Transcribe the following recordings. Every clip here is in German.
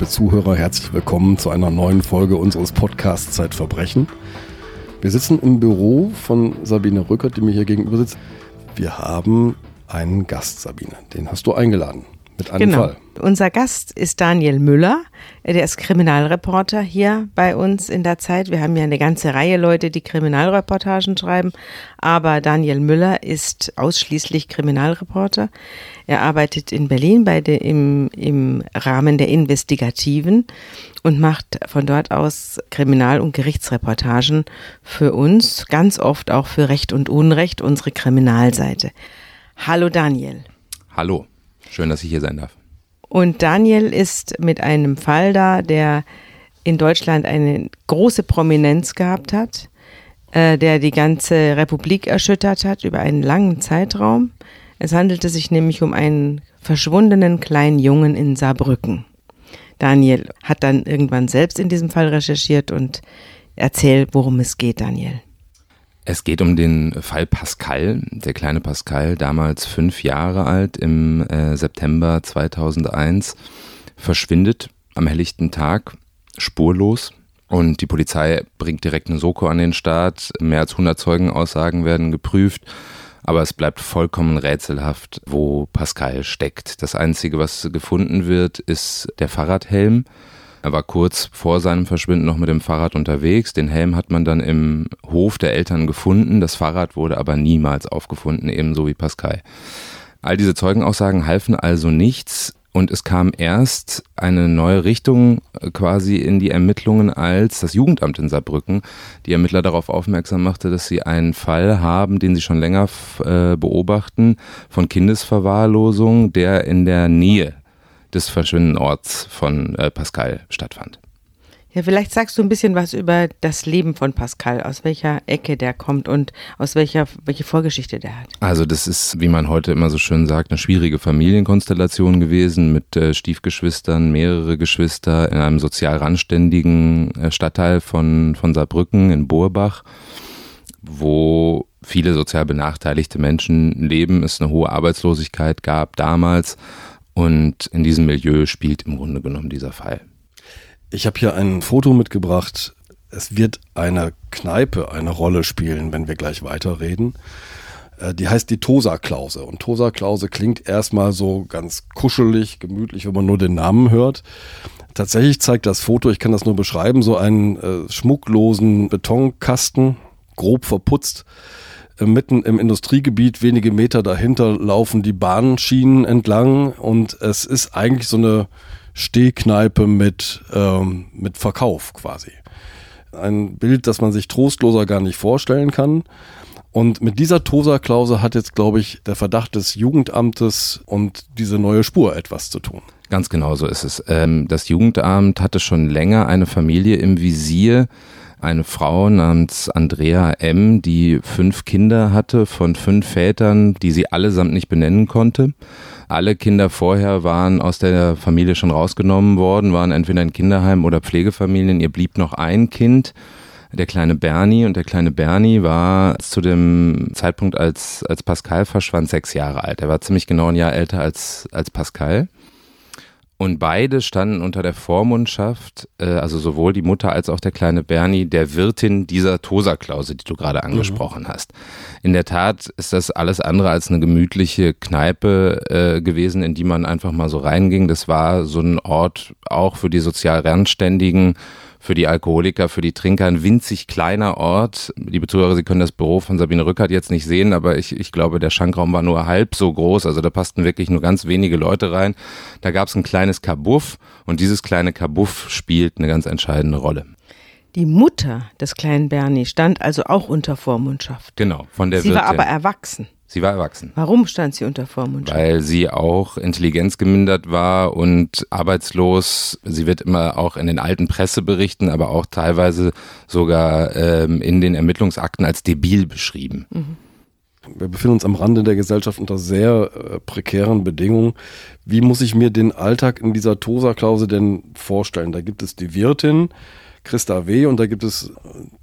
Liebe Zuhörer, herzlich willkommen zu einer neuen Folge unseres Podcasts Zeitverbrechen. Wir sitzen im Büro von Sabine Rückert, die mir hier gegenüber sitzt. Wir haben einen Gast, Sabine. Den hast du eingeladen mit einem genau. Fall. Unser Gast ist Daniel Müller. Der ist Kriminalreporter hier bei uns in der Zeit. Wir haben ja eine ganze Reihe Leute, die Kriminalreportagen schreiben. Aber Daniel Müller ist ausschließlich Kriminalreporter. Er arbeitet in Berlin bei de, im, im Rahmen der Investigativen und macht von dort aus Kriminal- und Gerichtsreportagen für uns, ganz oft auch für Recht und Unrecht, unsere Kriminalseite. Hallo Daniel. Hallo. Schön, dass ich hier sein darf. Und Daniel ist mit einem Fall da, der in Deutschland eine große Prominenz gehabt hat, äh, der die ganze Republik erschüttert hat über einen langen Zeitraum. Es handelte sich nämlich um einen verschwundenen kleinen Jungen in Saarbrücken. Daniel hat dann irgendwann selbst in diesem Fall recherchiert und erzählt, worum es geht, Daniel. Es geht um den Fall Pascal, der kleine Pascal, damals fünf Jahre alt, im äh, September 2001, verschwindet am helllichten Tag spurlos. Und die Polizei bringt direkt eine Soko an den Start. Mehr als 100 Zeugenaussagen werden geprüft. Aber es bleibt vollkommen rätselhaft, wo Pascal steckt. Das Einzige, was gefunden wird, ist der Fahrradhelm. Er war kurz vor seinem Verschwinden noch mit dem Fahrrad unterwegs. Den Helm hat man dann im Hof der Eltern gefunden. Das Fahrrad wurde aber niemals aufgefunden, ebenso wie Pascal. All diese Zeugenaussagen halfen also nichts. Und es kam erst eine neue Richtung quasi in die Ermittlungen, als das Jugendamt in Saarbrücken die Ermittler darauf aufmerksam machte, dass sie einen Fall haben, den sie schon länger äh, beobachten, von Kindesverwahrlosung, der in der Nähe des Verschwindenorts von äh, Pascal stattfand. Ja, vielleicht sagst du ein bisschen was über das Leben von Pascal, aus welcher Ecke der kommt und aus welcher welche Vorgeschichte der hat. Also das ist, wie man heute immer so schön sagt, eine schwierige Familienkonstellation gewesen mit äh, Stiefgeschwistern, mehrere Geschwister in einem sozial randständigen äh, Stadtteil von, von Saarbrücken in Burbach, wo viele sozial benachteiligte Menschen leben, es eine hohe Arbeitslosigkeit gab damals und in diesem Milieu spielt im Grunde genommen dieser Fall. Ich habe hier ein Foto mitgebracht. Es wird eine Kneipe eine Rolle spielen, wenn wir gleich weiterreden. Äh, die heißt die Tosa-Klause. Und Tosa-Klause klingt erstmal so ganz kuschelig, gemütlich, wenn man nur den Namen hört. Tatsächlich zeigt das Foto, ich kann das nur beschreiben, so einen äh, schmucklosen Betonkasten, grob verputzt. Mitten im Industriegebiet, wenige Meter dahinter, laufen die Bahnschienen entlang und es ist eigentlich so eine Stehkneipe mit, ähm, mit Verkauf quasi. Ein Bild, das man sich trostloser gar nicht vorstellen kann. Und mit dieser Tosa-Klausel hat jetzt, glaube ich, der Verdacht des Jugendamtes und diese neue Spur etwas zu tun. Ganz genau so ist es. Ähm, das Jugendamt hatte schon länger eine Familie im Visier, eine Frau namens Andrea M., die fünf Kinder hatte von fünf Vätern, die sie allesamt nicht benennen konnte. Alle Kinder vorher waren aus der Familie schon rausgenommen worden, waren entweder in Kinderheim oder Pflegefamilien. Ihr blieb noch ein Kind, der kleine Bernie. Und der kleine Bernie war zu dem Zeitpunkt, als, als Pascal verschwand, sechs Jahre alt. Er war ziemlich genau ein Jahr älter als, als Pascal. Und beide standen unter der Vormundschaft, äh, also sowohl die Mutter als auch der kleine Bernie, der Wirtin dieser Tosa-Klause, die du gerade angesprochen mhm. hast. In der Tat ist das alles andere als eine gemütliche Kneipe äh, gewesen, in die man einfach mal so reinging. Das war so ein Ort auch für die sozial Randständigen, für die Alkoholiker, für die Trinker ein winzig kleiner Ort. Liebe Zuhörer, Sie können das Büro von Sabine Rückert jetzt nicht sehen, aber ich, ich glaube, der Schankraum war nur halb so groß. Also da passten wirklich nur ganz wenige Leute rein. Da gab es ein kleines Kabuff und dieses kleine Kabuff spielt eine ganz entscheidende Rolle. Die Mutter des kleinen Bernie stand also auch unter Vormundschaft. Genau, von der Sie Wirtin. war aber erwachsen. Sie war erwachsen. Warum stand sie unter Vormundschaft? Weil sie auch intelligenzgemindert war und arbeitslos. Sie wird immer auch in den alten Presseberichten, aber auch teilweise sogar ähm, in den Ermittlungsakten als debil beschrieben. Mhm. Wir befinden uns am Rande der Gesellschaft unter sehr äh, prekären Bedingungen. Wie muss ich mir den Alltag in dieser Tosa-Klause denn vorstellen? Da gibt es die Wirtin, Christa W. Und da gibt es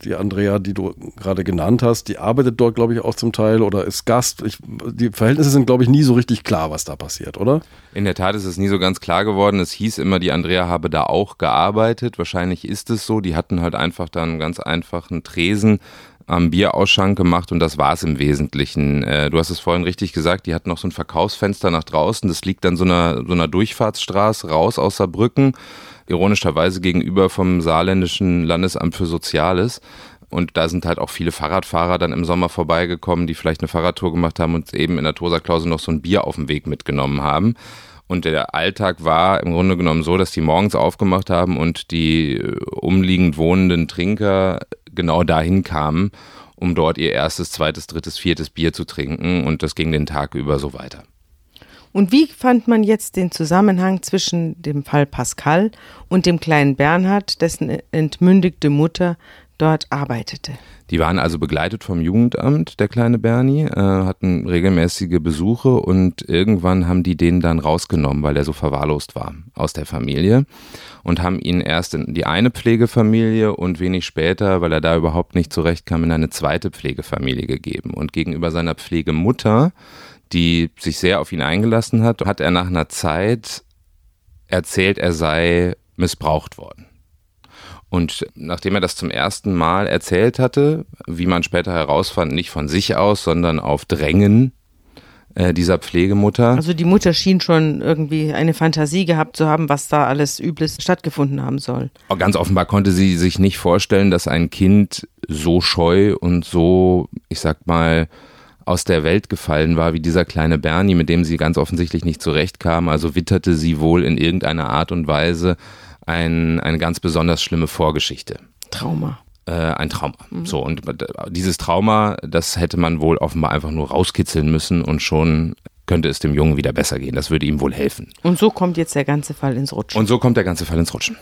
die Andrea, die du gerade genannt hast, die arbeitet dort, glaube ich, auch zum Teil oder ist Gast. Ich, die Verhältnisse sind, glaube ich, nie so richtig klar, was da passiert, oder? In der Tat ist es nie so ganz klar geworden. Es hieß immer, die Andrea habe da auch gearbeitet. Wahrscheinlich ist es so. Die hatten halt einfach da einen ganz einfachen Tresen am Bierausschank gemacht und das war es im Wesentlichen. Äh, du hast es vorhin richtig gesagt, die hatten noch so ein Verkaufsfenster nach draußen. Das liegt dann so einer, so einer Durchfahrtsstraße raus aus Saarbrücken ironischerweise gegenüber vom saarländischen Landesamt für Soziales. Und da sind halt auch viele Fahrradfahrer dann im Sommer vorbeigekommen, die vielleicht eine Fahrradtour gemacht haben und eben in der Tosa-Klause noch so ein Bier auf dem Weg mitgenommen haben. Und der Alltag war im Grunde genommen so, dass die morgens aufgemacht haben und die äh, umliegend wohnenden Trinker genau dahin kamen, um dort ihr erstes, zweites, drittes, viertes Bier zu trinken. Und das ging den Tag über so weiter. Und wie fand man jetzt den Zusammenhang zwischen dem Fall Pascal und dem kleinen Bernhard, dessen entmündigte Mutter dort arbeitete? Die waren also begleitet vom Jugendamt, der kleine Bernie, äh, hatten regelmäßige Besuche und irgendwann haben die den dann rausgenommen, weil er so verwahrlost war aus der Familie und haben ihn erst in die eine Pflegefamilie und wenig später, weil er da überhaupt nicht zurechtkam, in eine zweite Pflegefamilie gegeben. Und gegenüber seiner Pflegemutter die sich sehr auf ihn eingelassen hat, hat er nach einer Zeit erzählt, er sei missbraucht worden. Und nachdem er das zum ersten Mal erzählt hatte, wie man später herausfand, nicht von sich aus, sondern auf Drängen äh, dieser Pflegemutter. Also die Mutter schien schon irgendwie eine Fantasie gehabt zu haben, was da alles Übles stattgefunden haben soll. Ganz offenbar konnte sie sich nicht vorstellen, dass ein Kind so scheu und so, ich sag mal, aus der Welt gefallen war, wie dieser kleine Bernie, mit dem sie ganz offensichtlich nicht zurechtkam. Also witterte sie wohl in irgendeiner Art und Weise ein, eine ganz besonders schlimme Vorgeschichte. Trauma. Äh, ein Trauma. Mhm. So, und dieses Trauma, das hätte man wohl offenbar einfach nur rauskitzeln müssen und schon könnte es dem Jungen wieder besser gehen. Das würde ihm wohl helfen. Und so kommt jetzt der ganze Fall ins Rutschen. Und so kommt der ganze Fall ins Rutschen.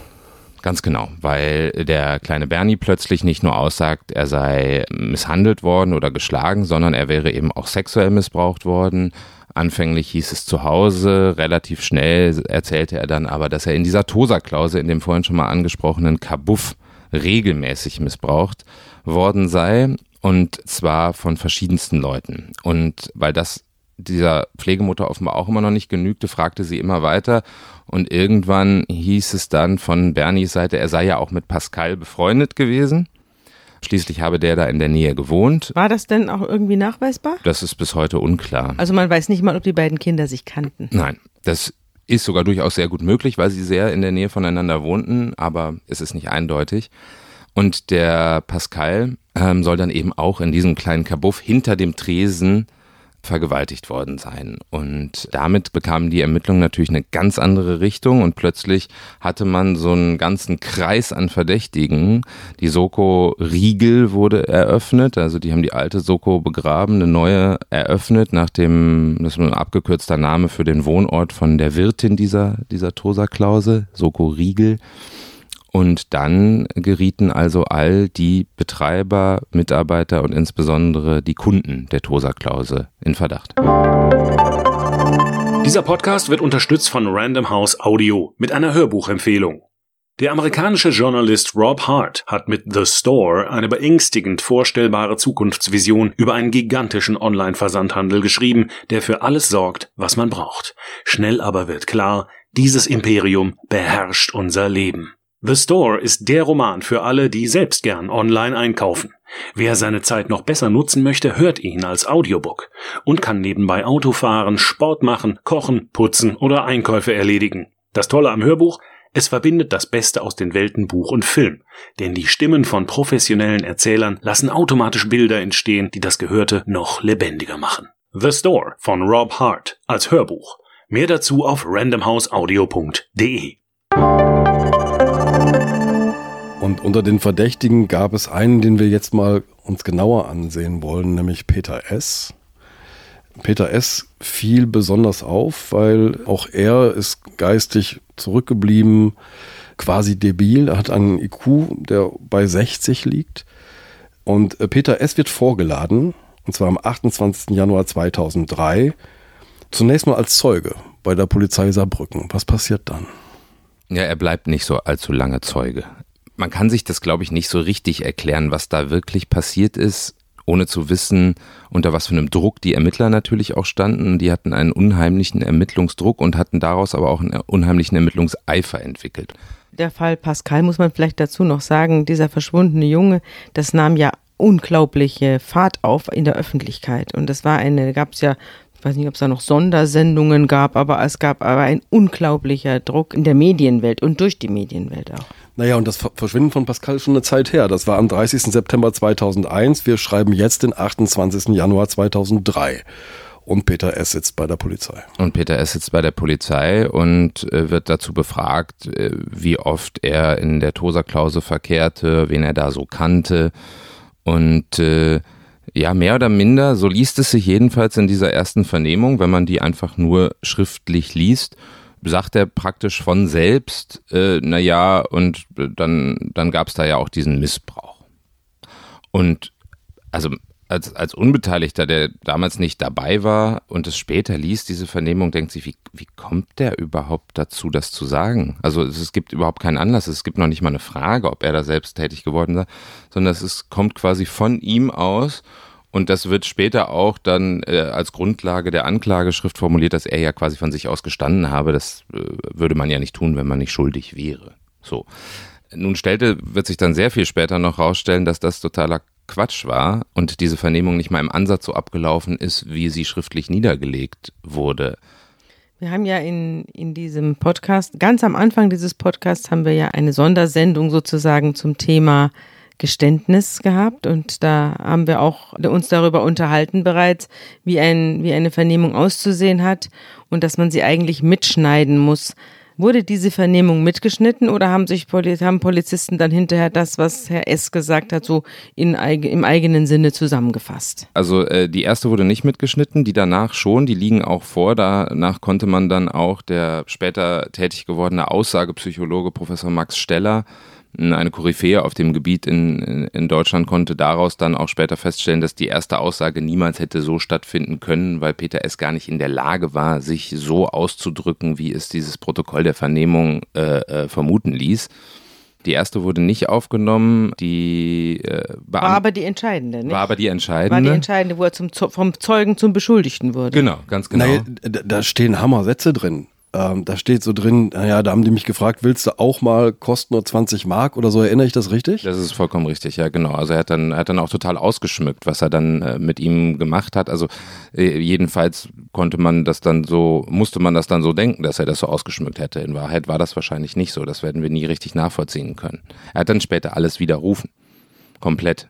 Ganz genau, weil der kleine Bernie plötzlich nicht nur aussagt, er sei misshandelt worden oder geschlagen, sondern er wäre eben auch sexuell missbraucht worden. Anfänglich hieß es zu Hause, relativ schnell erzählte er dann aber, dass er in dieser Tosa-Klause, in dem vorhin schon mal angesprochenen Kabuff, regelmäßig missbraucht worden sei und zwar von verschiedensten Leuten. Und weil das dieser Pflegemutter offenbar auch immer noch nicht genügte, fragte sie immer weiter. Und irgendwann hieß es dann von Bernies Seite, er sei ja auch mit Pascal befreundet gewesen. Schließlich habe der da in der Nähe gewohnt. War das denn auch irgendwie nachweisbar? Das ist bis heute unklar. Also man weiß nicht mal, ob die beiden Kinder sich kannten. Nein, das ist sogar durchaus sehr gut möglich, weil sie sehr in der Nähe voneinander wohnten, aber es ist nicht eindeutig. Und der Pascal ähm, soll dann eben auch in diesem kleinen Kabuff hinter dem Tresen vergewaltigt worden sein. Und damit bekamen die Ermittlungen natürlich eine ganz andere Richtung und plötzlich hatte man so einen ganzen Kreis an Verdächtigen. Die Soko Riegel wurde eröffnet, also die haben die alte Soko begraben, eine neue eröffnet, nach dem, das ist ein abgekürzter Name für den Wohnort von der Wirtin dieser, dieser Tosa-Klause, Soko Riegel. Und dann gerieten also all die Betreiber, Mitarbeiter und insbesondere die Kunden der Tosa-Klause in Verdacht. Dieser Podcast wird unterstützt von Random House Audio mit einer Hörbuchempfehlung. Der amerikanische Journalist Rob Hart hat mit The Store eine beängstigend vorstellbare Zukunftsvision über einen gigantischen Online-Versandhandel geschrieben, der für alles sorgt, was man braucht. Schnell aber wird klar, dieses Imperium beherrscht unser Leben. The Store ist der Roman für alle, die selbst gern online einkaufen. Wer seine Zeit noch besser nutzen möchte, hört ihn als Audiobook und kann nebenbei Auto fahren, Sport machen, kochen, putzen oder Einkäufe erledigen. Das Tolle am Hörbuch, es verbindet das Beste aus den Welten Buch und Film, denn die Stimmen von professionellen Erzählern lassen automatisch Bilder entstehen, die das Gehörte noch lebendiger machen. The Store von Rob Hart als Hörbuch. Mehr dazu auf randomhouseaudio.de. Und unter den Verdächtigen gab es einen, den wir jetzt mal uns genauer ansehen wollen, nämlich Peter S. Peter S. fiel besonders auf, weil auch er ist geistig zurückgeblieben, quasi debil. Er hat einen IQ, der bei 60 liegt. Und äh, Peter S. wird vorgeladen, und zwar am 28. Januar 2003, zunächst mal als Zeuge bei der Polizei Saarbrücken. Was passiert dann? Ja, er bleibt nicht so allzu lange Zeuge man kann sich das, glaube ich, nicht so richtig erklären, was da wirklich passiert ist, ohne zu wissen, unter was für einem Druck die Ermittler natürlich auch standen. Die hatten einen unheimlichen Ermittlungsdruck und hatten daraus aber auch einen unheimlichen Ermittlungseifer entwickelt. Der Fall Pascal muss man vielleicht dazu noch sagen, dieser verschwundene Junge, das nahm ja unglaubliche Fahrt auf in der Öffentlichkeit. Und das war eine, gab es ja weiß nicht, ob es da noch Sondersendungen gab, aber es gab aber ein unglaublicher Druck in der Medienwelt und durch die Medienwelt auch. Naja, und das Verschwinden von Pascal ist schon eine Zeit her. Das war am 30. September 2001. Wir schreiben jetzt den 28. Januar 2003. Und Peter S. sitzt bei der Polizei. Und Peter S. sitzt bei der Polizei und äh, wird dazu befragt, äh, wie oft er in der Tosa-Klause verkehrte, wen er da so kannte. Und äh, ja, mehr oder minder, so liest es sich jedenfalls in dieser ersten Vernehmung, wenn man die einfach nur schriftlich liest, sagt er praktisch von selbst, äh, naja, und dann, dann gab es da ja auch diesen Missbrauch. Und also als, als Unbeteiligter, der damals nicht dabei war und es später liest, diese Vernehmung, denkt sich, wie, wie kommt der überhaupt dazu, das zu sagen? Also es, es gibt überhaupt keinen Anlass, es gibt noch nicht mal eine Frage, ob er da selbst tätig geworden sei, sondern es ist, kommt quasi von ihm aus und das wird später auch dann äh, als Grundlage der Anklageschrift formuliert, dass er ja quasi von sich aus gestanden habe. Das äh, würde man ja nicht tun, wenn man nicht schuldig wäre. So. Nun stellte, wird sich dann sehr viel später noch rausstellen, dass das totaler Quatsch war und diese Vernehmung nicht mal im Ansatz so abgelaufen ist, wie sie schriftlich niedergelegt wurde. Wir haben ja in, in diesem Podcast, ganz am Anfang dieses Podcasts haben wir ja eine Sondersendung sozusagen zum Thema Geständnis gehabt und da haben wir auch uns darüber unterhalten bereits, wie, ein, wie eine Vernehmung auszusehen hat und dass man sie eigentlich mitschneiden muss. Wurde diese Vernehmung mitgeschnitten oder haben sich haben Polizisten dann hinterher das, was Herr S. gesagt hat, so in, im eigenen Sinne zusammengefasst? Also äh, die erste wurde nicht mitgeschnitten, die danach schon, die liegen auch vor. Danach konnte man dann auch der später tätig gewordene Aussagepsychologe Professor Max Steller eine Koryphäe auf dem Gebiet in, in Deutschland konnte daraus dann auch später feststellen, dass die erste Aussage niemals hätte so stattfinden können, weil Peter S. gar nicht in der Lage war, sich so auszudrücken, wie es dieses Protokoll der Vernehmung äh, äh, vermuten ließ. Die erste wurde nicht aufgenommen, die äh, war aber die entscheidende, nicht? War aber die entscheidende. War die entscheidende, wo er zum, vom Zeugen zum Beschuldigten wurde. Genau, ganz genau. Naja, da stehen Hammer-Sätze drin. Ähm, da steht so drin, naja, da haben die mich gefragt, willst du auch mal, kostet nur 20 Mark oder so, erinnere ich das richtig? Das ist vollkommen richtig, ja, genau. Also er hat dann, er hat dann auch total ausgeschmückt, was er dann äh, mit ihm gemacht hat. Also äh, jedenfalls konnte man das dann so, musste man das dann so denken, dass er das so ausgeschmückt hätte. In Wahrheit war das wahrscheinlich nicht so. Das werden wir nie richtig nachvollziehen können. Er hat dann später alles widerrufen. Komplett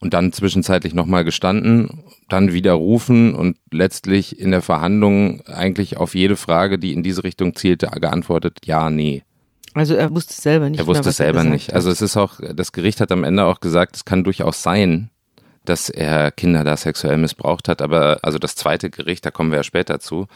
und dann zwischenzeitlich nochmal gestanden, dann widerrufen und letztlich in der Verhandlung eigentlich auf jede Frage, die in diese Richtung zielte, geantwortet, ja, nee. Also er wusste es selber nicht. Er wusste es selber nicht. Also es ist auch, das Gericht hat am Ende auch gesagt, es kann durchaus sein, dass er Kinder da sexuell missbraucht hat, aber also das zweite Gericht, da kommen wir ja später zu,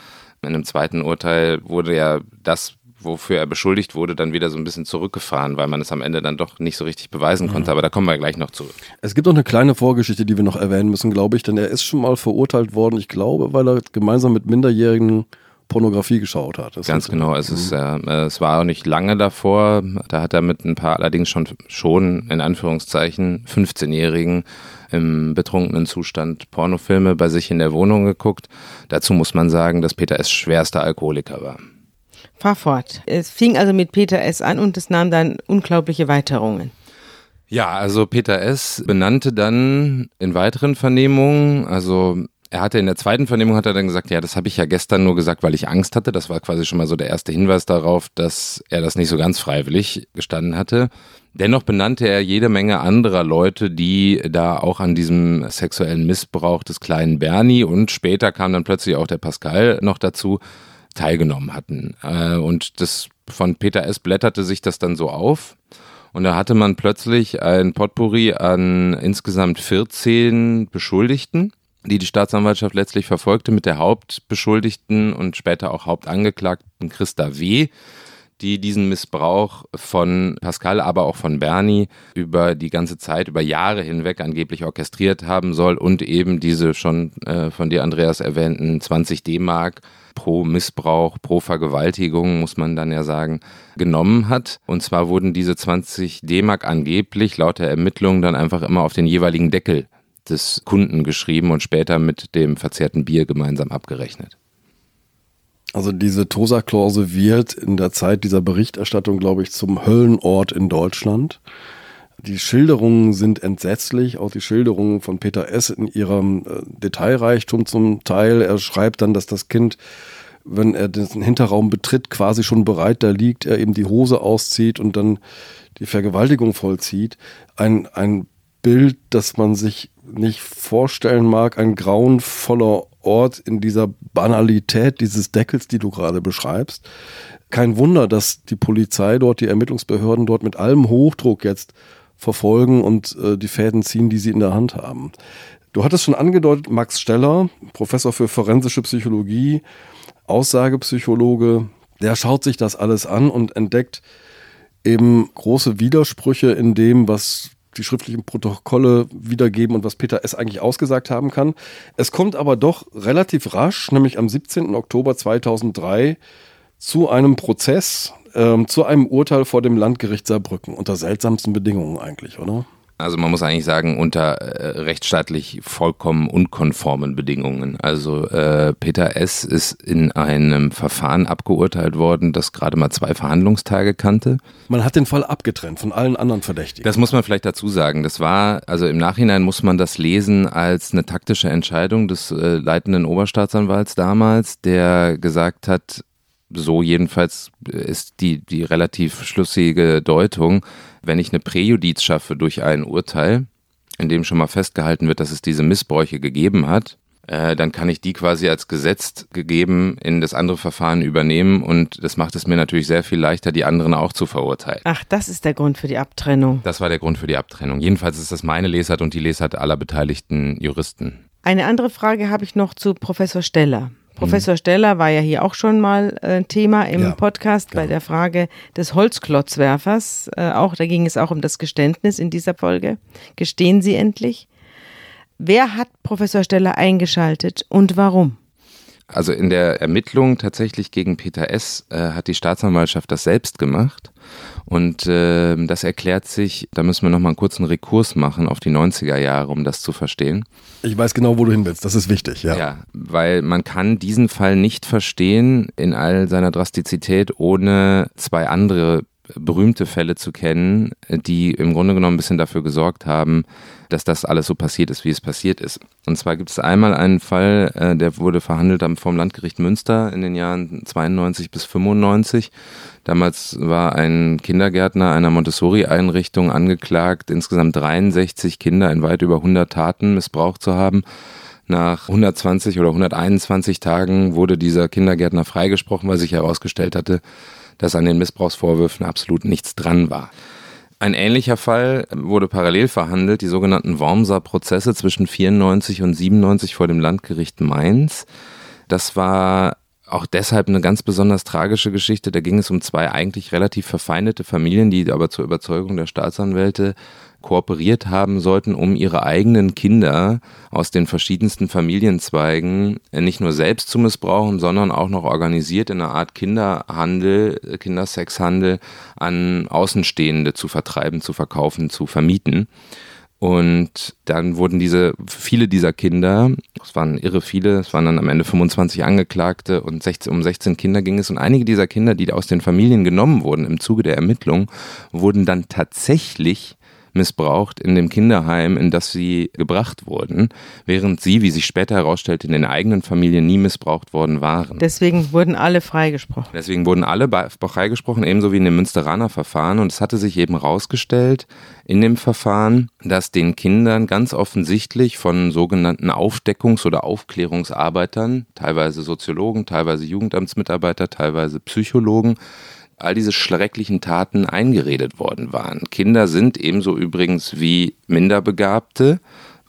in einem zweiten Urteil wurde ja das wofür er beschuldigt wurde, dann wieder so ein bisschen zurückgefahren, weil man es am Ende dann doch nicht so richtig beweisen konnte. Mhm. Aber da kommen wir gleich noch zu. Es gibt noch eine kleine Vorgeschichte, die wir noch erwähnen müssen, glaube ich, denn er ist schon mal verurteilt worden, ich glaube, weil er gemeinsam mit Minderjährigen Pornografie geschaut hat. Das Ganz genau. Es, ist, äh, es war auch nicht lange davor. Da hat er mit ein paar allerdings schon, schon in Anführungszeichen 15-Jährigen im betrunkenen Zustand Pornofilme bei sich in der Wohnung geguckt. Dazu muss man sagen, dass Peter S. schwerster Alkoholiker war. Fahr fort. Es fing also mit Peter S. an und es nahm dann unglaubliche Weiterungen. Ja, also Peter S. benannte dann in weiteren Vernehmungen, also er hatte in der zweiten Vernehmung hat er dann gesagt, ja, das habe ich ja gestern nur gesagt, weil ich Angst hatte. Das war quasi schon mal so der erste Hinweis darauf, dass er das nicht so ganz freiwillig gestanden hatte. Dennoch benannte er jede Menge anderer Leute, die da auch an diesem sexuellen Missbrauch des kleinen Bernie und später kam dann plötzlich auch der Pascal noch dazu, teilgenommen hatten. Äh, und das von Peter S. blätterte sich das dann so auf. Und da hatte man plötzlich ein Potpourri an insgesamt 14 Beschuldigten, die die Staatsanwaltschaft letztlich verfolgte mit der Hauptbeschuldigten und später auch Hauptangeklagten Christa W., die diesen Missbrauch von Pascal, aber auch von Bernie über die ganze Zeit, über Jahre hinweg angeblich orchestriert haben soll und eben diese schon äh, von dir, Andreas, erwähnten 20 D-Mark pro Missbrauch, pro Vergewaltigung, muss man dann ja sagen, genommen hat. Und zwar wurden diese 20 D-Mark angeblich laut der Ermittlungen dann einfach immer auf den jeweiligen Deckel des Kunden geschrieben und später mit dem verzehrten Bier gemeinsam abgerechnet. Also diese Tosa-Klause wird in der Zeit dieser Berichterstattung, glaube ich, zum Höllenort in Deutschland. Die Schilderungen sind entsetzlich, auch die Schilderungen von Peter S. in ihrem äh, Detailreichtum zum Teil. Er schreibt dann, dass das Kind, wenn er den Hinterraum betritt, quasi schon bereit da liegt, er eben die Hose auszieht und dann die Vergewaltigung vollzieht. Ein, ein Bild, das man sich nicht vorstellen mag, ein grauenvoller Ort in dieser Banalität dieses Deckels, die du gerade beschreibst. Kein Wunder, dass die Polizei dort, die Ermittlungsbehörden dort mit allem Hochdruck jetzt verfolgen und äh, die Fäden ziehen, die sie in der Hand haben. Du hattest schon angedeutet, Max Steller, Professor für forensische Psychologie, Aussagepsychologe, der schaut sich das alles an und entdeckt eben große Widersprüche in dem, was die schriftlichen Protokolle wiedergeben und was Peter S. eigentlich ausgesagt haben kann. Es kommt aber doch relativ rasch, nämlich am 17. Oktober 2003, zu einem Prozess, ähm, zu einem Urteil vor dem Landgericht Saarbrücken unter seltsamsten Bedingungen eigentlich, oder? Also man muss eigentlich sagen, unter äh, rechtsstaatlich vollkommen unkonformen Bedingungen. Also äh, Peter S. ist in einem Verfahren abgeurteilt worden, das gerade mal zwei Verhandlungstage kannte. Man hat den Fall abgetrennt von allen anderen Verdächtigen. Das muss man vielleicht dazu sagen. Das war, also im Nachhinein muss man das lesen als eine taktische Entscheidung des äh, leitenden Oberstaatsanwalts damals, der gesagt hat, so jedenfalls ist die, die relativ schlüssige Deutung, wenn ich eine Präjudiz schaffe durch ein Urteil, in dem schon mal festgehalten wird, dass es diese Missbräuche gegeben hat, äh, dann kann ich die quasi als gesetzt gegeben in das andere Verfahren übernehmen und das macht es mir natürlich sehr viel leichter, die anderen auch zu verurteilen. Ach, das ist der Grund für die Abtrennung. Das war der Grund für die Abtrennung. Jedenfalls ist das meine Lesart und die Lesart aller beteiligten Juristen. Eine andere Frage habe ich noch zu Professor Steller. Professor Steller war ja hier auch schon mal äh, Thema im ja, Podcast bei der Frage des Holzklotzwerfers. Äh, auch da ging es auch um das Geständnis in dieser Folge. Gestehen Sie endlich? Wer hat Professor Steller eingeschaltet und warum? Also in der Ermittlung tatsächlich gegen Peter S. Äh, hat die Staatsanwaltschaft das selbst gemacht. Und äh, das erklärt sich, da müssen wir nochmal einen kurzen Rekurs machen auf die 90er Jahre, um das zu verstehen. Ich weiß genau, wo du hin willst, das ist wichtig, ja. Ja, weil man kann diesen Fall nicht verstehen in all seiner Drastizität, ohne zwei andere berühmte Fälle zu kennen, die im Grunde genommen ein bisschen dafür gesorgt haben, dass das alles so passiert ist, wie es passiert ist. Und zwar gibt es einmal einen Fall, äh, der wurde verhandelt vom Landgericht Münster in den Jahren 92 bis 95. Damals war ein Kindergärtner einer Montessori-Einrichtung angeklagt, insgesamt 63 Kinder in weit über 100 Taten missbraucht zu haben. Nach 120 oder 121 Tagen wurde dieser Kindergärtner freigesprochen, weil sich herausgestellt hatte, dass an den Missbrauchsvorwürfen absolut nichts dran war. Ein ähnlicher Fall wurde parallel verhandelt, die sogenannten Wormser-Prozesse zwischen 94 und 97 vor dem Landgericht Mainz. Das war auch deshalb eine ganz besonders tragische Geschichte. Da ging es um zwei eigentlich relativ verfeindete Familien, die aber zur Überzeugung der Staatsanwälte kooperiert haben sollten, um ihre eigenen Kinder aus den verschiedensten Familienzweigen nicht nur selbst zu missbrauchen, sondern auch noch organisiert in einer Art Kinderhandel, Kindersexhandel an Außenstehende zu vertreiben, zu verkaufen, zu vermieten. Und dann wurden diese, viele dieser Kinder, es waren irre viele, es waren dann am Ende 25 Angeklagte und 16, um 16 Kinder ging es. Und einige dieser Kinder, die aus den Familien genommen wurden im Zuge der Ermittlung, wurden dann tatsächlich missbraucht in dem Kinderheim, in das sie gebracht wurden, während sie, wie sich später herausstellte, in den eigenen Familien nie missbraucht worden waren. Deswegen wurden alle freigesprochen. Deswegen wurden alle freigesprochen, ebenso wie in dem Münsteraner Verfahren. Und es hatte sich eben herausgestellt in dem Verfahren, dass den Kindern ganz offensichtlich von sogenannten Aufdeckungs- oder Aufklärungsarbeitern, teilweise Soziologen, teilweise Jugendamtsmitarbeiter, teilweise Psychologen, all diese schrecklichen Taten eingeredet worden waren. Kinder sind ebenso übrigens wie Minderbegabte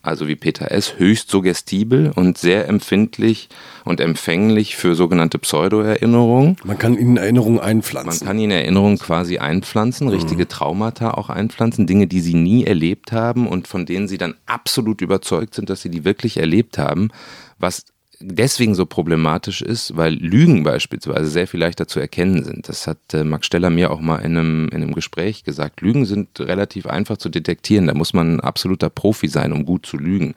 also wie Peter S., höchst suggestibel und sehr empfindlich und empfänglich für sogenannte Pseudo-Erinnerungen. Man kann ihnen Erinnerungen einpflanzen. Man kann ihnen Erinnerungen quasi einpflanzen, richtige Traumata auch einpflanzen, Dinge, die sie nie erlebt haben und von denen sie dann absolut überzeugt sind, dass sie die wirklich erlebt haben, was deswegen so problematisch ist, weil Lügen beispielsweise sehr viel leichter zu erkennen sind. Das hat äh, Max Steller mir auch mal in einem, in einem Gespräch gesagt. Lügen sind relativ einfach zu detektieren. Da muss man ein absoluter Profi sein, um gut zu lügen.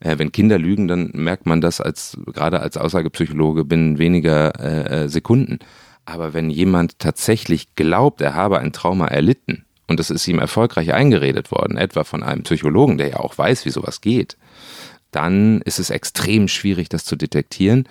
Äh, wenn Kinder lügen, dann merkt man das als gerade als Aussagepsychologe binnen weniger äh, äh Sekunden. Aber wenn jemand tatsächlich glaubt, er habe ein Trauma erlitten und es ist ihm erfolgreich eingeredet worden, etwa von einem Psychologen, der ja auch weiß, wie sowas geht, dann ist es extrem schwierig, das zu detektieren.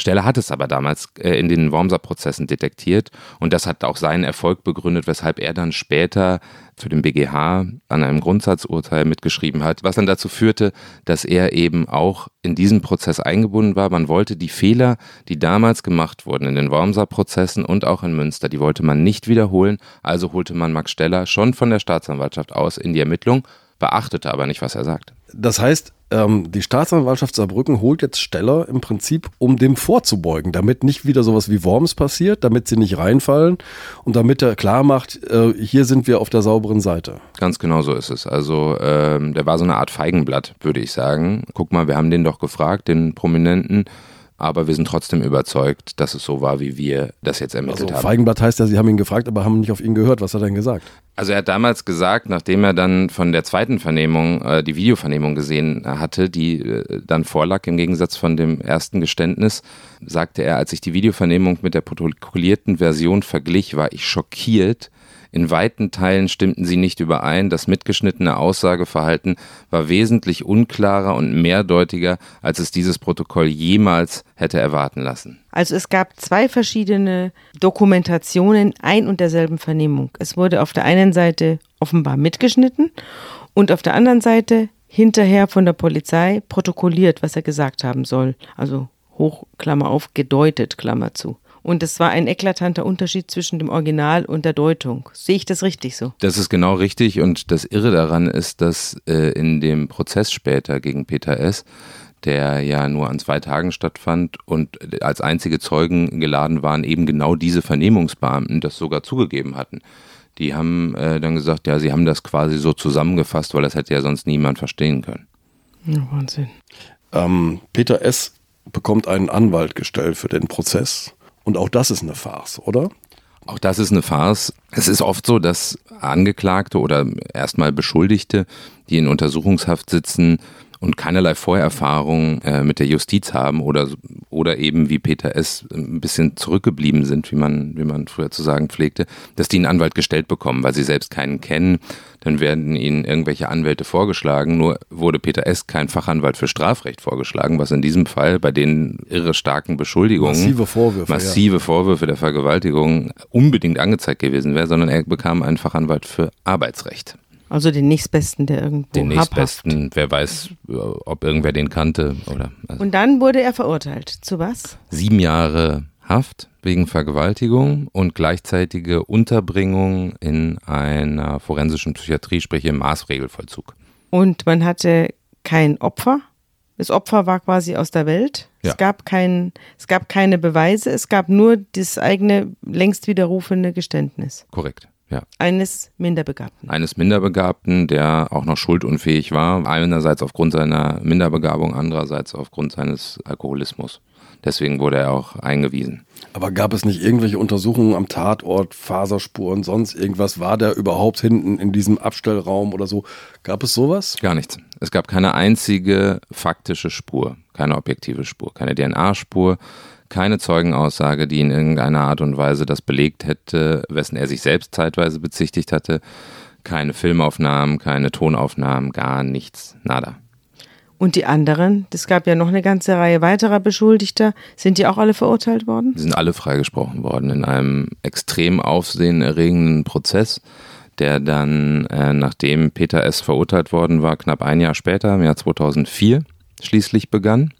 Steller hat es aber damals äh, in den Wormser-Prozessen detektiert und das hat auch seinen Erfolg begründet, weshalb er dann später zu dem BGH an einem Grundsatzurteil mitgeschrieben hat, was dann dazu führte, dass er eben auch in diesen Prozess eingebunden war. Man wollte die Fehler, die damals gemacht wurden in den Wormser-Prozessen und auch in Münster, die wollte man nicht wiederholen. Also holte man Max Steller schon von der Staatsanwaltschaft aus in die Ermittlung, beachtete aber nicht, was er sagt. Das heißt, ähm, die Staatsanwaltschaft Saarbrücken holt jetzt Steller im Prinzip, um dem vorzubeugen, damit nicht wieder sowas wie Worms passiert, damit sie nicht reinfallen und damit er klar macht, äh, hier sind wir auf der sauberen Seite. Ganz genau so ist es. Also ähm, der war so eine Art Feigenblatt, würde ich sagen. Guck mal, wir haben den doch gefragt, den Prominenten aber wir sind trotzdem überzeugt, dass es so war, wie wir das jetzt ermittelt also, haben. Feigenblatt heißt ja, Sie haben ihn gefragt, aber haben nicht auf ihn gehört. Was hat er denn gesagt? Also er hat damals gesagt, nachdem er dann von der zweiten Vernehmung äh, die Videovernehmung gesehen hatte, die äh, dann vorlag im Gegensatz von dem ersten Geständnis, sagte er, als ich die Videovernehmung mit der protokollierten Version verglich, war ich schockiert, in weiten Teilen stimmten sie nicht überein. Das mitgeschnittene Aussageverhalten war wesentlich unklarer und mehrdeutiger, als es dieses Protokoll jemals hätte erwarten lassen. Also es gab zwei verschiedene Dokumentationen ein und derselben Vernehmung. Es wurde auf der einen Seite offenbar mitgeschnitten und auf der anderen Seite hinterher von der Polizei protokolliert, was er gesagt haben soll. Also hoch, Klammer auf, gedeutet, Klammer zu. Und es war ein eklatanter Unterschied zwischen dem Original und der Deutung. Sehe ich das richtig so? Das ist genau richtig. Und das Irre daran ist, dass äh, in dem Prozess später gegen Peter S., der ja nur an zwei Tagen stattfand und als einzige Zeugen geladen waren eben genau diese Vernehmungsbeamten, das sogar zugegeben hatten. Die haben äh, dann gesagt, ja, sie haben das quasi so zusammengefasst, weil das hätte ja sonst niemand verstehen können. Ja, Wahnsinn. Ähm, Peter S. bekommt einen Anwalt gestellt für den Prozess. Und auch das ist eine Farce, oder? Auch das ist eine Farce. Es ist oft so, dass Angeklagte oder erstmal Beschuldigte, die in Untersuchungshaft sitzen, und keinerlei Vorerfahrung äh, mit der Justiz haben oder, oder eben wie Peter S. ein bisschen zurückgeblieben sind, wie man, wie man früher zu sagen pflegte, dass die einen Anwalt gestellt bekommen, weil sie selbst keinen kennen. Dann werden ihnen irgendwelche Anwälte vorgeschlagen. Nur wurde Peter S. kein Fachanwalt für Strafrecht vorgeschlagen, was in diesem Fall bei den irre starken Beschuldigungen, massive Vorwürfe, massive ja. Vorwürfe der Vergewaltigung unbedingt angezeigt gewesen wäre, sondern er bekam einen Fachanwalt für Arbeitsrecht. Also den nächstbesten, der irgendwo Den nächstbesten, wer weiß, ob irgendwer den kannte oder. Also und dann wurde er verurteilt. Zu was? Sieben Jahre Haft wegen Vergewaltigung und gleichzeitige Unterbringung in einer forensischen Psychiatrie, sprich im Maßregelvollzug. Und man hatte kein Opfer. Das Opfer war quasi aus der Welt. Ja. Es, gab kein, es gab keine Beweise, es gab nur das eigene längst widerrufene Geständnis. Korrekt. Ja. Eines Minderbegabten. Eines Minderbegabten, der auch noch schuldunfähig war. Einerseits aufgrund seiner Minderbegabung, andererseits aufgrund seines Alkoholismus. Deswegen wurde er auch eingewiesen. Aber gab es nicht irgendwelche Untersuchungen am Tatort, Faserspuren, sonst irgendwas? War der überhaupt hinten in diesem Abstellraum oder so? Gab es sowas? Gar nichts. Es gab keine einzige faktische Spur, keine objektive Spur, keine DNA-Spur, keine Zeugenaussage, die in irgendeiner Art und Weise das belegt hätte, wessen er sich selbst zeitweise bezichtigt hatte. Keine Filmaufnahmen, keine Tonaufnahmen, gar nichts, nada. Und die anderen, es gab ja noch eine ganze Reihe weiterer Beschuldigter, sind die auch alle verurteilt worden? Die sind alle freigesprochen worden in einem extrem aufsehenerregenden Prozess, der dann, äh, nachdem Peter S. verurteilt worden war, knapp ein Jahr später, im Jahr 2004, schließlich begann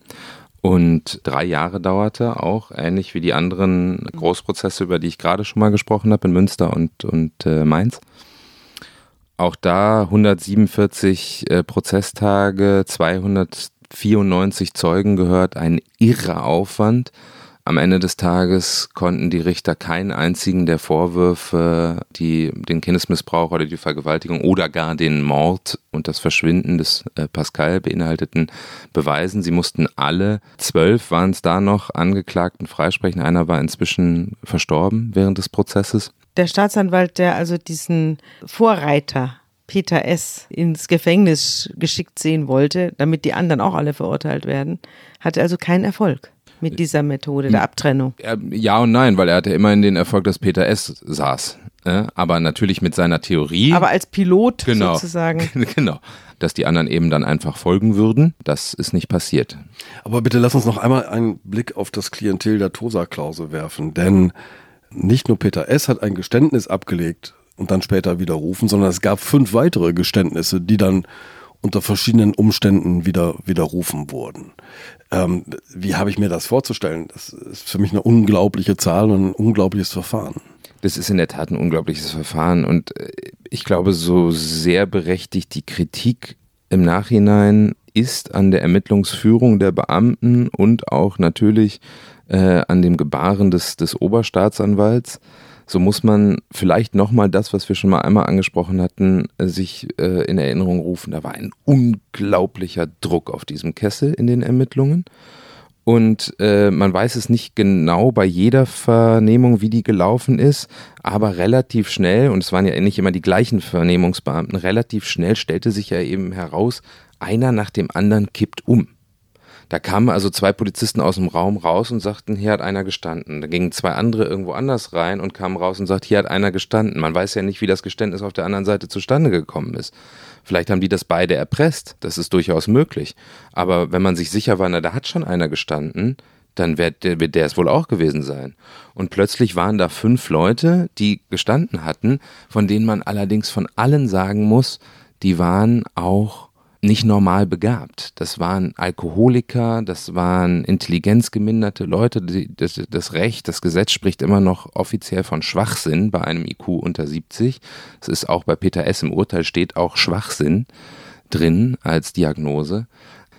und drei Jahre dauerte, auch ähnlich wie die anderen Großprozesse, über die ich gerade schon mal gesprochen habe, in Münster und, und äh, Mainz. Auch da 147 äh, Prozesstage, 294 Zeugen gehört, ein irrer Aufwand. Am Ende des Tages konnten die Richter keinen einzigen der Vorwürfe, die den Kindesmissbrauch oder die Vergewaltigung oder gar den Mord und das Verschwinden des äh, Pascal beinhalteten, beweisen. Sie mussten alle, zwölf waren es da noch, Angeklagten freisprechen. Einer war inzwischen verstorben während des Prozesses. Der Staatsanwalt, der also diesen Vorreiter Peter S. ins Gefängnis geschickt sehen wollte, damit die anderen auch alle verurteilt werden, hatte also keinen Erfolg mit dieser Methode der Abtrennung? Ja und nein, weil er hatte immerhin den Erfolg, dass Peter S. saß. Aber natürlich mit seiner Theorie. Aber als Pilot genau, sozusagen. Genau. Dass die anderen eben dann einfach folgen würden, das ist nicht passiert. Aber bitte lass uns noch einmal einen Blick auf das Klientel der Tosa-Klause werfen, denn nicht nur Peter S. hat ein Geständnis abgelegt und dann später widerrufen, sondern es gab fünf weitere Geständnisse, die dann unter verschiedenen Umständen wieder widerrufen wurden. Ähm, wie habe ich mir das vorzustellen? Das ist für mich eine unglaubliche Zahl und ein unglaubliches Verfahren. Das ist in der Tat ein unglaubliches Verfahren und äh, ich glaube, so sehr berechtigt die Kritik im Nachhinein ist an der Ermittlungsführung der Beamten und auch natürlich äh, an dem Gebaren des, des Oberstaatsanwalts so muss man vielleicht nochmal das, was wir schon mal einmal angesprochen hatten, sich äh, in Erinnerung rufen. Da war ein unglaublicher Druck auf diesem Kessel in den Ermittlungen. Und äh, man weiß es nicht genau bei jeder Vernehmung, wie die gelaufen ist, aber relativ schnell, und es waren ja nicht immer die gleichen Vernehmungsbeamten, relativ schnell stellte sich ja eben heraus, einer nach dem anderen kippt um. Da kamen also zwei Polizisten aus dem Raum raus und sagten, hier hat einer gestanden. Da gingen zwei andere irgendwo anders rein und kamen raus und sagten, hier hat einer gestanden. Man weiß ja nicht, wie das Geständnis auf der anderen Seite zustande gekommen ist. Vielleicht haben die das beide erpresst. Das ist durchaus möglich. Aber wenn man sich sicher war, na, da hat schon einer gestanden, dann wird der, wird der es wohl auch gewesen sein. Und plötzlich waren da fünf Leute, die gestanden hatten, von denen man allerdings von allen sagen muss, die waren auch nicht normal begabt. Das waren Alkoholiker, das waren intelligenzgeminderte Leute. Das, das, Recht, das Gesetz spricht immer noch offiziell von Schwachsinn bei einem IQ unter 70. Es ist auch bei Peter S. im Urteil steht auch Schwachsinn drin als Diagnose.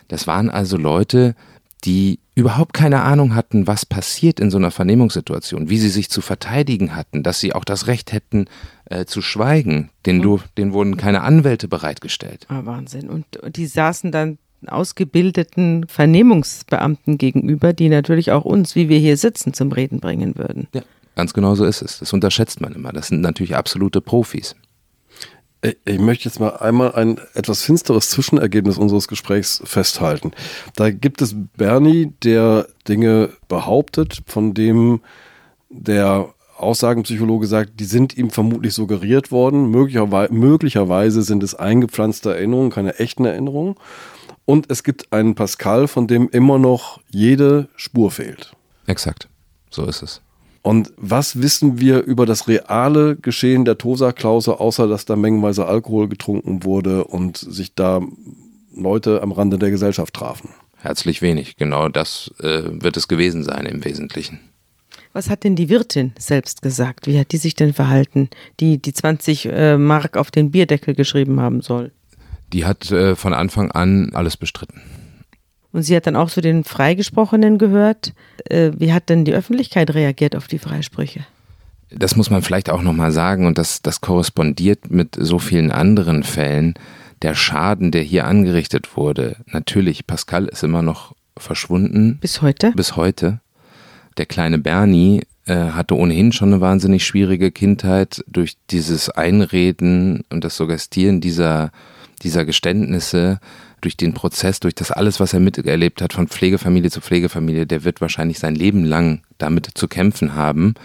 Das waren also Leute, die überhaupt keine Ahnung hatten, was passiert in so einer Vernehmungssituation, wie sie sich zu verteidigen hatten, dass sie auch das Recht hätten äh, zu schweigen. Den, du, denen wurden keine Anwälte bereitgestellt. Ah, Wahnsinn. Und die saßen dann ausgebildeten Vernehmungsbeamten gegenüber, die natürlich auch uns, wie wir hier sitzen, zum Reden bringen würden. Ja, ganz genau so ist es. Das unterschätzt man immer. Das sind natürlich absolute Profis. Ich möchte jetzt mal einmal ein etwas finsteres Zwischenergebnis unseres Gesprächs festhalten. Da gibt es Bernie, der Dinge behauptet, von dem der Aussagenpsychologe sagt, die sind ihm vermutlich suggeriert worden. Möglicherweise, möglicherweise sind es eingepflanzte Erinnerungen, keine echten Erinnerungen. Und es gibt einen Pascal, von dem immer noch jede Spur fehlt. Exakt, so ist es. Und was wissen wir über das reale Geschehen der Tosa-Klause, außer dass da mengenweise Alkohol getrunken wurde und sich da Leute am Rande der Gesellschaft trafen? Herzlich wenig. Genau das äh, wird es gewesen sein im Wesentlichen. Was hat denn die Wirtin selbst gesagt? Wie hat die sich denn verhalten, die die 20 äh, Mark auf den Bierdeckel geschrieben haben soll? Die hat äh, von Anfang an alles bestritten. Und sie hat dann auch zu den Freigesprochenen gehört. Äh, wie hat denn die Öffentlichkeit reagiert auf die Freisprüche? Das muss man vielleicht auch nochmal sagen und das, das korrespondiert mit so vielen anderen Fällen. Der Schaden, der hier angerichtet wurde, natürlich, Pascal ist immer noch verschwunden. Bis heute? Bis heute. Der kleine Bernie äh, hatte ohnehin schon eine wahnsinnig schwierige Kindheit durch dieses Einreden und das Suggestieren dieser, dieser Geständnisse durch den Prozess, durch das alles, was er miterlebt hat, von Pflegefamilie zu Pflegefamilie, der wird wahrscheinlich sein Leben lang damit zu kämpfen haben.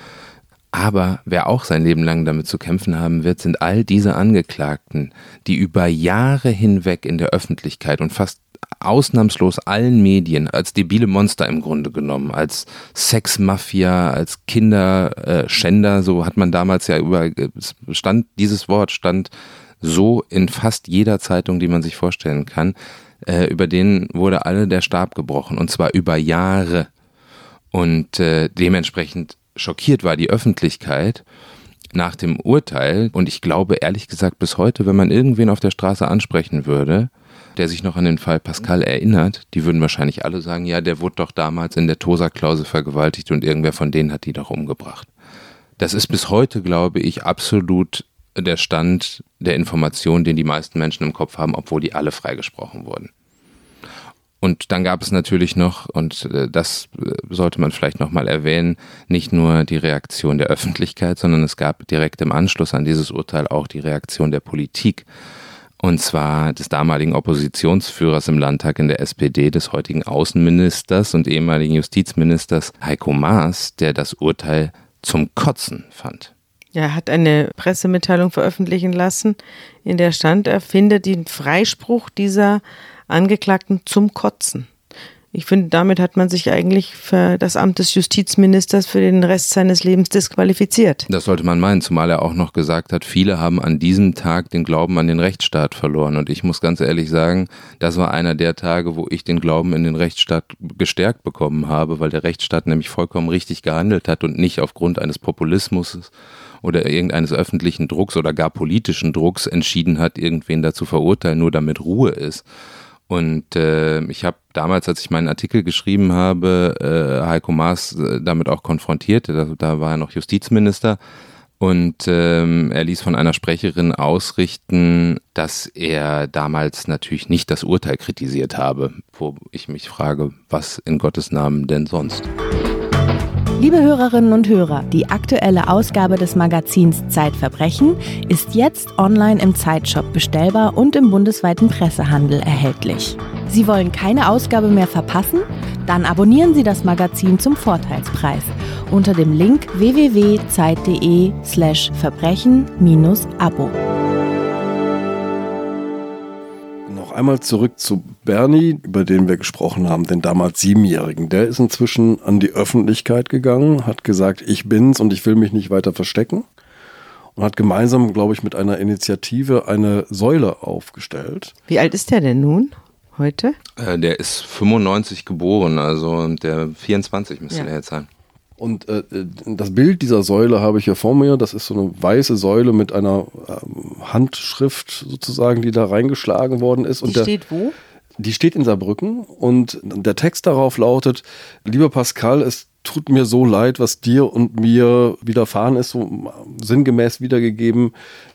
Aber wer auch sein Leben lang damit zu kämpfen haben wird, sind all diese Angeklagten, die über Jahre hinweg in der Öffentlichkeit und fast ausnahmslos allen Medien als debile Monster im Grunde genommen, als Sexmafia, als Kinderschänder, so hat man damals ja über, stand, dieses Wort stand so in fast jeder Zeitung, die man sich vorstellen kann. Äh, über den wurde alle der Stab gebrochen und zwar über Jahre. Und äh, dementsprechend schockiert war die Öffentlichkeit. nach dem Urteil, und ich glaube ehrlich gesagt bis heute, wenn man irgendwen auf der Straße ansprechen würde, der sich noch an den Fall Pascal erinnert, die würden wahrscheinlich alle sagen, ja, der wurde doch damals in der Tosa-Klause vergewaltigt und irgendwer von denen hat die doch umgebracht. Das ist bis heute, glaube ich, absolut der Stand der Information, den die meisten Menschen im Kopf haben, obwohl die alle freigesprochen wurden. Und dann gab es natürlich noch, und äh, das äh, sollte man vielleicht nochmal erwähnen, nicht nur die Reaktion der Öffentlichkeit, sondern es gab direkt im Anschluss an dieses Urteil auch die Reaktion der Politik. Und zwar des damaligen Oppositionsführers im Landtag in der SPD, des heutigen Außenministers und ehemaligen Justizministers Heiko Maas, der das Urteil zum Kotzen fand. Er hat eine Pressemitteilung veröffentlichen lassen, in der stand, er findet den Freispruch dieser Angeklagten zum Kotzen. Ich finde, damit hat man sich eigentlich für das Amt des Justizministers für den Rest seines Lebens disqualifiziert. Das sollte man meinen, zumal er auch noch gesagt hat, viele haben an diesem Tag den Glauben an den Rechtsstaat verloren. Und ich muss ganz ehrlich sagen, das war einer der Tage, wo ich den Glauben in den Rechtsstaat gestärkt bekommen habe, weil der Rechtsstaat nämlich vollkommen richtig gehandelt hat und nicht aufgrund eines Populismus oder irgendeines öffentlichen Drucks oder gar politischen Drucks entschieden hat, irgendwen dazu verurteilen, nur damit Ruhe ist. Und äh, ich habe damals, als ich meinen Artikel geschrieben habe, äh, Heiko Maas äh, damit auch konfrontiert. Da, da war er noch Justizminister. Und ähm, er ließ von einer Sprecherin ausrichten, dass er damals natürlich nicht das Urteil kritisiert habe, wo ich mich frage, was in Gottes Namen denn sonst? Liebe Hörerinnen und Hörer, die aktuelle Ausgabe des Magazins Zeitverbrechen ist jetzt online im Zeitshop bestellbar und im bundesweiten Pressehandel erhältlich. Sie wollen keine Ausgabe mehr verpassen? Dann abonnieren Sie das Magazin zum Vorteilspreis unter dem Link www.zeit.de/verbrechen-abo. einmal zurück zu Bernie, über den wir gesprochen haben, den damals Siebenjährigen. Der ist inzwischen an die Öffentlichkeit gegangen, hat gesagt, ich bin's und ich will mich nicht weiter verstecken. Und hat gemeinsam, glaube ich, mit einer Initiative eine Säule aufgestellt. Wie alt ist der denn nun? Heute? Äh, der ist 95 geboren, also der 24 müsste ja. der jetzt sein. Und äh, das Bild dieser Säule habe ich hier vor mir. Das ist so eine weiße Säule mit einer ähm, Handschrift sozusagen, die da reingeschlagen worden ist. Die und der, steht wo? Die steht in Saarbrücken und der Text darauf lautet, lieber Pascal, es tut mir so leid, was dir und mir widerfahren ist, so sinngemäß wiedergegeben,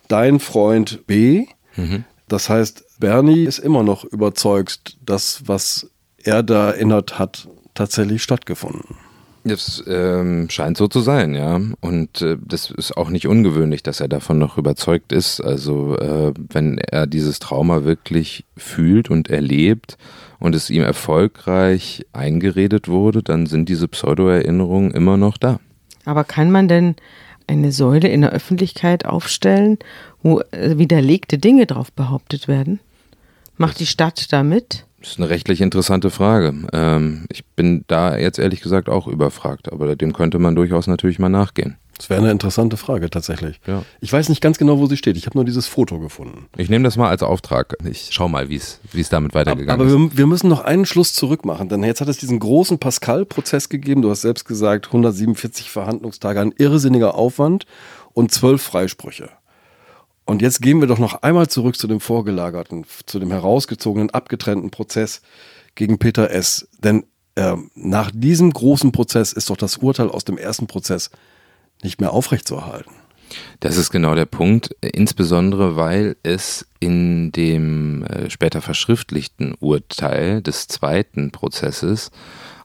dein Freund B. Mhm. Das heißt, Bernie ist immer noch überzeugt, dass was er da erinnert hat, tatsächlich stattgefunden. Das ähm, scheint so zu sein, ja. Und äh, das ist auch nicht ungewöhnlich, dass er davon noch überzeugt ist. Also äh, wenn er dieses Trauma wirklich fühlt und erlebt und es ihm erfolgreich eingeredet wurde, dann sind diese Pseudo-Erinnerungen immer noch da. Aber kann man denn eine Säule in der Öffentlichkeit aufstellen, wo äh, widerlegte Dinge drauf behauptet werden? Macht die Stadt damit? Das ist eine rechtlich interessante Frage. Ähm, ich bin da jetzt ehrlich gesagt auch überfragt, aber dem könnte man durchaus natürlich mal nachgehen. Das wäre eine interessante Frage tatsächlich. Ja. Ich weiß nicht ganz genau, wo sie steht. Ich habe nur dieses Foto gefunden. Ich nehme das mal als Auftrag. Ich schau mal, wie es damit weitergegangen aber, aber ist. Aber wir, wir, müssen noch einen Schluss zurück machen, denn jetzt hat es diesen großen Pascal-Prozess gegeben. Du hast selbst gesagt, 147 Verhandlungstage, ein irrsinniger Aufwand und zwölf Freisprüche. Und jetzt gehen wir doch noch einmal zurück zu dem vorgelagerten, zu dem herausgezogenen, abgetrennten Prozess gegen Peter S. Denn äh, nach diesem großen Prozess ist doch das Urteil aus dem ersten Prozess nicht mehr aufrechtzuerhalten. Das ist genau der Punkt, insbesondere weil es in dem äh, später verschriftlichten Urteil des zweiten Prozesses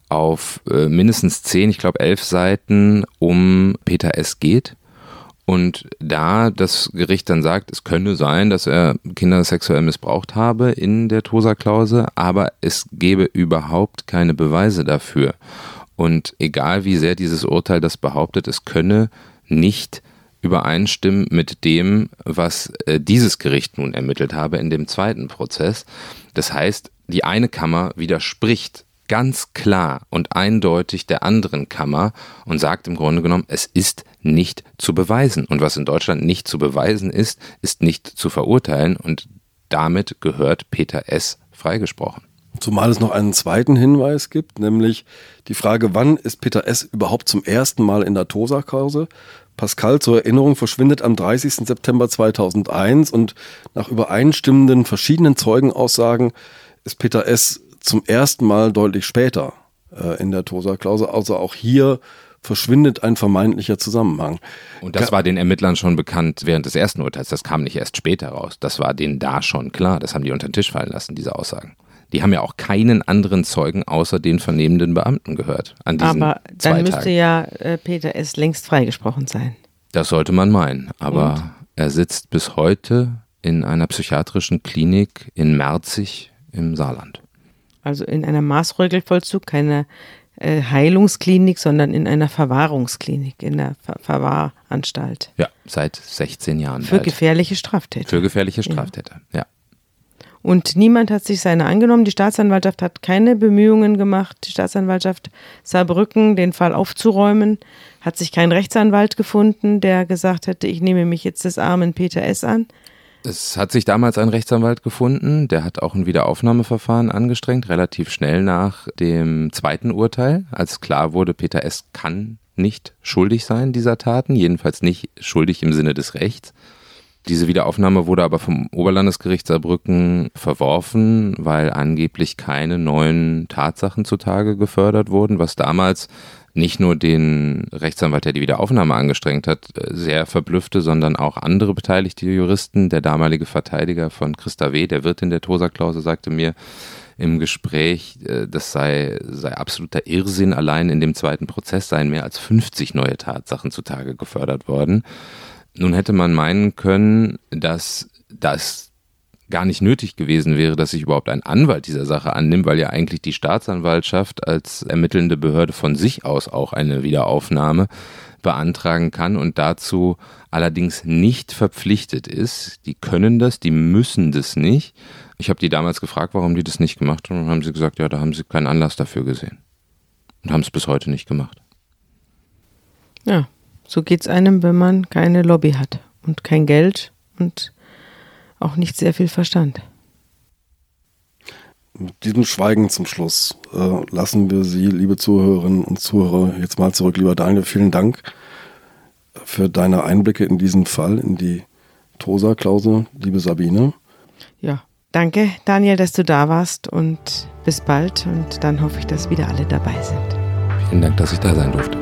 auf äh, mindestens zehn, ich glaube elf Seiten um Peter S. geht und da das Gericht dann sagt, es könne sein, dass er Kinder sexuell missbraucht habe in der Tosa-Klausel, aber es gebe überhaupt keine Beweise dafür. Und egal wie sehr dieses Urteil das behauptet, es könne nicht übereinstimmen mit dem, was äh, dieses Gericht nun ermittelt habe in dem zweiten Prozess. Das heißt, die eine Kammer widerspricht ganz klar und eindeutig der anderen Kammer und sagt im Grunde genommen, es ist nicht zu beweisen. Und was in Deutschland nicht zu beweisen ist, ist nicht zu verurteilen und damit gehört Peter S. freigesprochen. Zumal es noch einen zweiten Hinweis gibt, nämlich die Frage, wann ist Peter S. überhaupt zum ersten Mal in der Tosa-Kause? Pascal zur Erinnerung verschwindet am 30. September 2001 und nach übereinstimmenden verschiedenen Zeugenaussagen ist Peter S. zum ersten Mal deutlich später äh, in der Tosa-Klausel. Also auch hier verschwindet ein vermeintlicher Zusammenhang. Und das war den Ermittlern schon bekannt während des ersten Urteils. Das kam nicht erst später raus. Das war denen da schon klar. Das haben die unter den Tisch fallen lassen, diese Aussagen. Die haben ja auch keinen anderen Zeugen außer den vernehmenden Beamten gehört an diesen Aber zwei dann müsste Tagen. ja äh, Peter S. längst freigesprochen sein. Das sollte man meinen. Aber er sitzt bis heute in einer psychiatrischen Klinik in Merzig im Saarland. Also in einer Maßregelvollzug, keine äh, Heilungsklinik, sondern in einer Verwahrungsklinik, in der Ver Verwahranstalt. Ja, seit 16 Jahren. Für alt. gefährliche Straftäter. Für gefährliche Straftäter, ja. Und niemand hat sich seine angenommen. Die Staatsanwaltschaft hat keine Bemühungen gemacht, die Staatsanwaltschaft Saarbrücken den Fall aufzuräumen. Hat sich kein Rechtsanwalt gefunden, der gesagt hätte, ich nehme mich jetzt des armen Peter S. an. Es hat sich damals ein Rechtsanwalt gefunden, der hat auch ein Wiederaufnahmeverfahren angestrengt, relativ schnell nach dem zweiten Urteil, als klar wurde, Peter S. kann nicht schuldig sein dieser Taten, jedenfalls nicht schuldig im Sinne des Rechts. Diese Wiederaufnahme wurde aber vom Oberlandesgericht Saarbrücken verworfen, weil angeblich keine neuen Tatsachen zutage gefördert wurden, was damals nicht nur den Rechtsanwalt, der die Wiederaufnahme angestrengt hat, sehr verblüffte, sondern auch andere beteiligte Juristen. Der damalige Verteidiger von Christa W., der Wirt in der Tosa-Klausel, sagte mir im Gespräch, äh, das sei, sei absoluter Irrsinn. Allein in dem zweiten Prozess seien mehr als 50 neue Tatsachen zutage gefördert worden. Nun hätte man meinen können, dass das gar nicht nötig gewesen wäre, dass sich überhaupt ein Anwalt dieser Sache annimmt, weil ja eigentlich die Staatsanwaltschaft als ermittelnde Behörde von sich aus auch eine Wiederaufnahme beantragen kann und dazu allerdings nicht verpflichtet ist. Die können das, die müssen das nicht. Ich habe die damals gefragt, warum die das nicht gemacht haben und haben sie gesagt, ja, da haben sie keinen Anlass dafür gesehen und haben es bis heute nicht gemacht. Ja, so geht's einem, wenn man keine Lobby hat und kein Geld und auch nicht sehr viel Verstand. Mit diesem Schweigen zum Schluss äh, lassen wir Sie, liebe Zuhörerinnen und Zuhörer, jetzt mal zurück. Lieber Daniel, vielen Dank für deine Einblicke in diesen Fall, in die Tosa-Klausel, liebe Sabine. Ja, danke Daniel, dass du da warst und bis bald und dann hoffe ich, dass wieder alle dabei sind. Vielen Dank, dass ich da sein durfte.